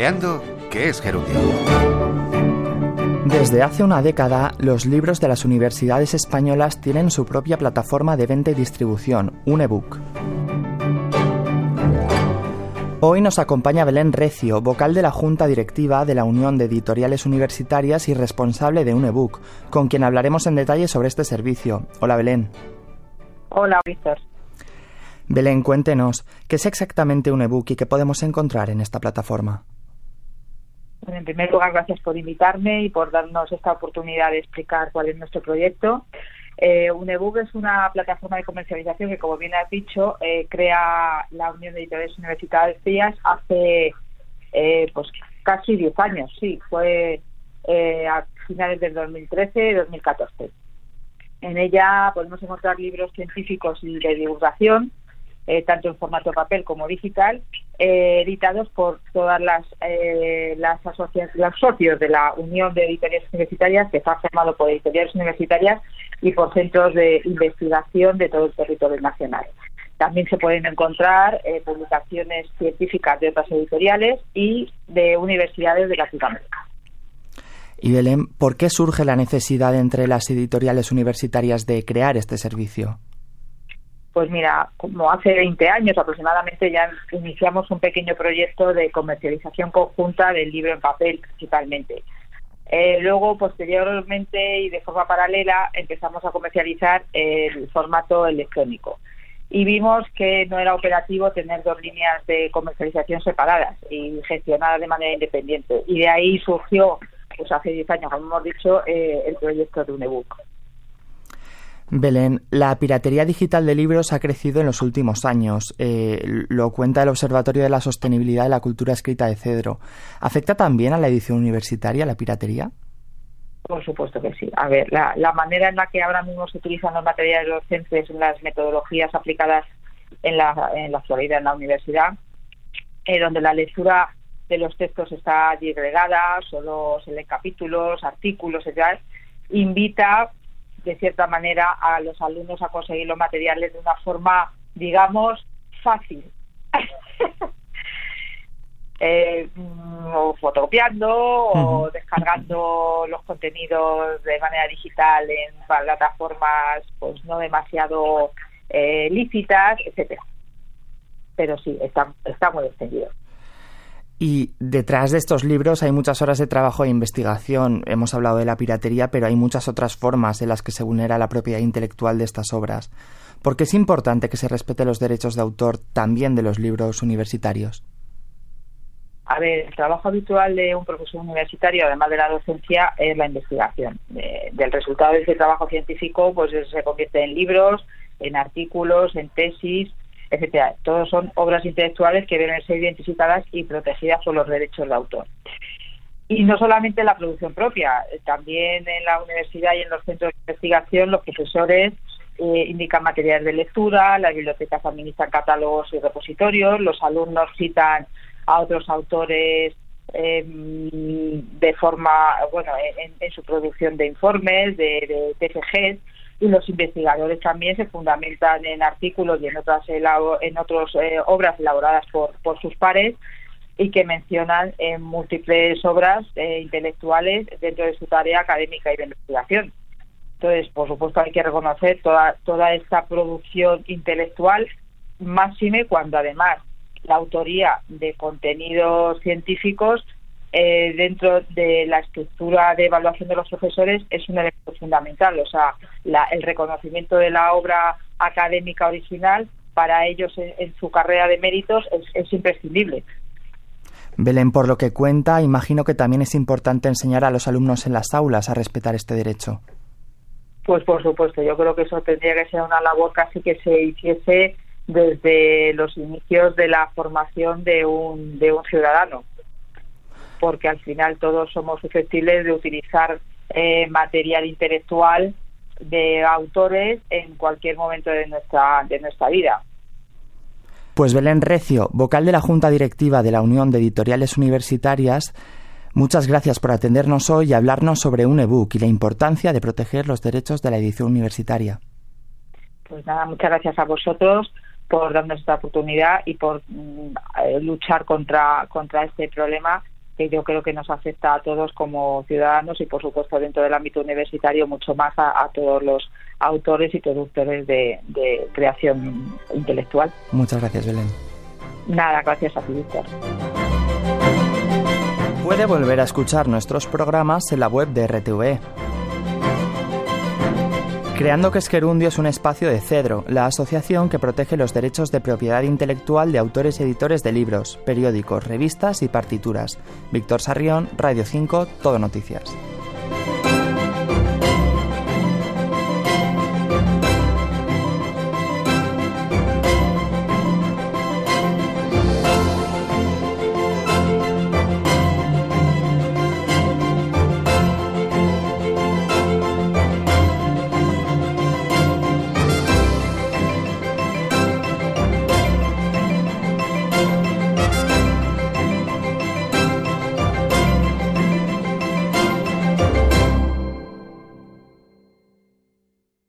Creando qué es Gerundio. Desde hace una década, los libros de las universidades españolas tienen su propia plataforma de venta y distribución, un ebook. Hoy nos acompaña Belén Recio, vocal de la Junta Directiva de la Unión de Editoriales Universitarias y responsable de un ebook, con quien hablaremos en detalle sobre este servicio. Hola Belén. Hola Víctor. Belén, cuéntenos, ¿qué es exactamente un ebook y qué podemos encontrar en esta plataforma? En primer lugar, gracias por invitarme y por darnos esta oportunidad de explicar cuál es nuestro proyecto. Eh, un ebook es una plataforma de comercialización que, como bien has dicho, eh, crea la Unión de Editores Universitarias hace eh, pues casi 10 años, sí, fue eh, a finales del 2013 y 2014. En ella podemos encontrar libros científicos y de divulgación eh, tanto en formato papel como digital, eh, editados por todas las, eh, las los socios de la Unión de Editoriales Universitarias, que está formado por editoriales universitarias y por centros de investigación de todo el territorio nacional. También se pueden encontrar publicaciones científicas de otras editoriales y de universidades de Latinoamérica. Y Belén, ¿por qué surge la necesidad entre las editoriales universitarias de crear este servicio? Pues mira, como hace 20 años aproximadamente ya iniciamos un pequeño proyecto de comercialización conjunta del libro en papel principalmente. Eh, luego, posteriormente y de forma paralela, empezamos a comercializar el formato electrónico. Y vimos que no era operativo tener dos líneas de comercialización separadas y gestionadas de manera independiente. Y de ahí surgió, pues hace 10 años, como hemos dicho, eh, el proyecto de un ebook. Belén, la piratería digital de libros ha crecido en los últimos años. Eh, lo cuenta el Observatorio de la Sostenibilidad de la Cultura Escrita de Cedro. ¿Afecta también a la edición universitaria la piratería? Por supuesto que sí. A ver, la, manera en la que ahora mismo se utilizan los materiales docentes, las metodologías aplicadas en la, en la actualidad en la universidad, eh, donde la lectura de los textos está disgregada, solo se leen capítulos, artículos, etc., invita de cierta manera a los alumnos a conseguir los materiales de una forma, digamos, fácil. eh, o fotocopiando o descargando los contenidos de manera digital en plataformas pues no demasiado eh, lícitas, etcétera. Pero sí, está, está muy extendido. Y detrás de estos libros hay muchas horas de trabajo e investigación. Hemos hablado de la piratería, pero hay muchas otras formas en las que se vulnera la propiedad intelectual de estas obras. ¿Por qué es importante que se respete los derechos de autor también de los libros universitarios? A ver, el trabajo habitual de un profesor universitario, además de la docencia, es la investigación. del resultado de ese trabajo científico, pues se convierte en libros, en artículos, en tesis, etcétera. Todos son obras intelectuales que deben ser identificadas y protegidas por los derechos de autor. Y no solamente la producción propia, también en la universidad y en los centros de investigación los profesores eh, indican materiales de lectura, las bibliotecas administran catálogos y repositorios, los alumnos citan a otros autores eh, de forma, bueno, en, su producción de informes, de, de TFGs, y los investigadores también se fundamentan en artículos y en otras en otras eh, obras elaboradas por, por sus pares y que mencionan en múltiples obras eh, intelectuales dentro de su tarea académica y de investigación. Entonces, por supuesto, hay que reconocer toda, toda esta producción intelectual, máxime cuando además la autoría de contenidos científicos eh, dentro de la estructura de evaluación de los profesores es un elemento fundamental. O sea, el reconocimiento de la obra académica original para ellos en, su carrera de méritos es, imprescindible. Belén, por lo que cuenta, imagino que también es importante enseñar a los alumnos en las aulas a respetar este derecho. Pues por supuesto, yo creo que eso tendría que ser una labor casi que se hiciese desde los inicios de la formación de un, de un ciudadano porque al final todos somos susceptibles de utilizar eh, material intelectual de autores en cualquier momento de nuestra, de nuestra vida. Pues Belén Recio, vocal de la Junta Directiva de la Unión de Editoriales Universitarias, muchas gracias por atendernos hoy y hablarnos sobre un ebook y la importancia de proteger los derechos de la edición universitaria. Pues nada, muchas gracias a vosotros por darnos esta oportunidad y por mm, eh, luchar contra, contra este problema que yo creo que nos afecta a todos como ciudadanos y por supuesto dentro del ámbito universitario mucho más a, todos los autores y productores de, de, creación intelectual. Muchas gracias, Belén. Nada, gracias a ti, Víctor. Puede volver a escuchar nuestros programas en la web de RTV Creando que Esquerundio es un espacio de Cedro, la asociación que protege los derechos de propiedad intelectual de autores y editores de libros, periódicos, revistas y partituras. Víctor Sarrión, Radio 5, Todo Noticias.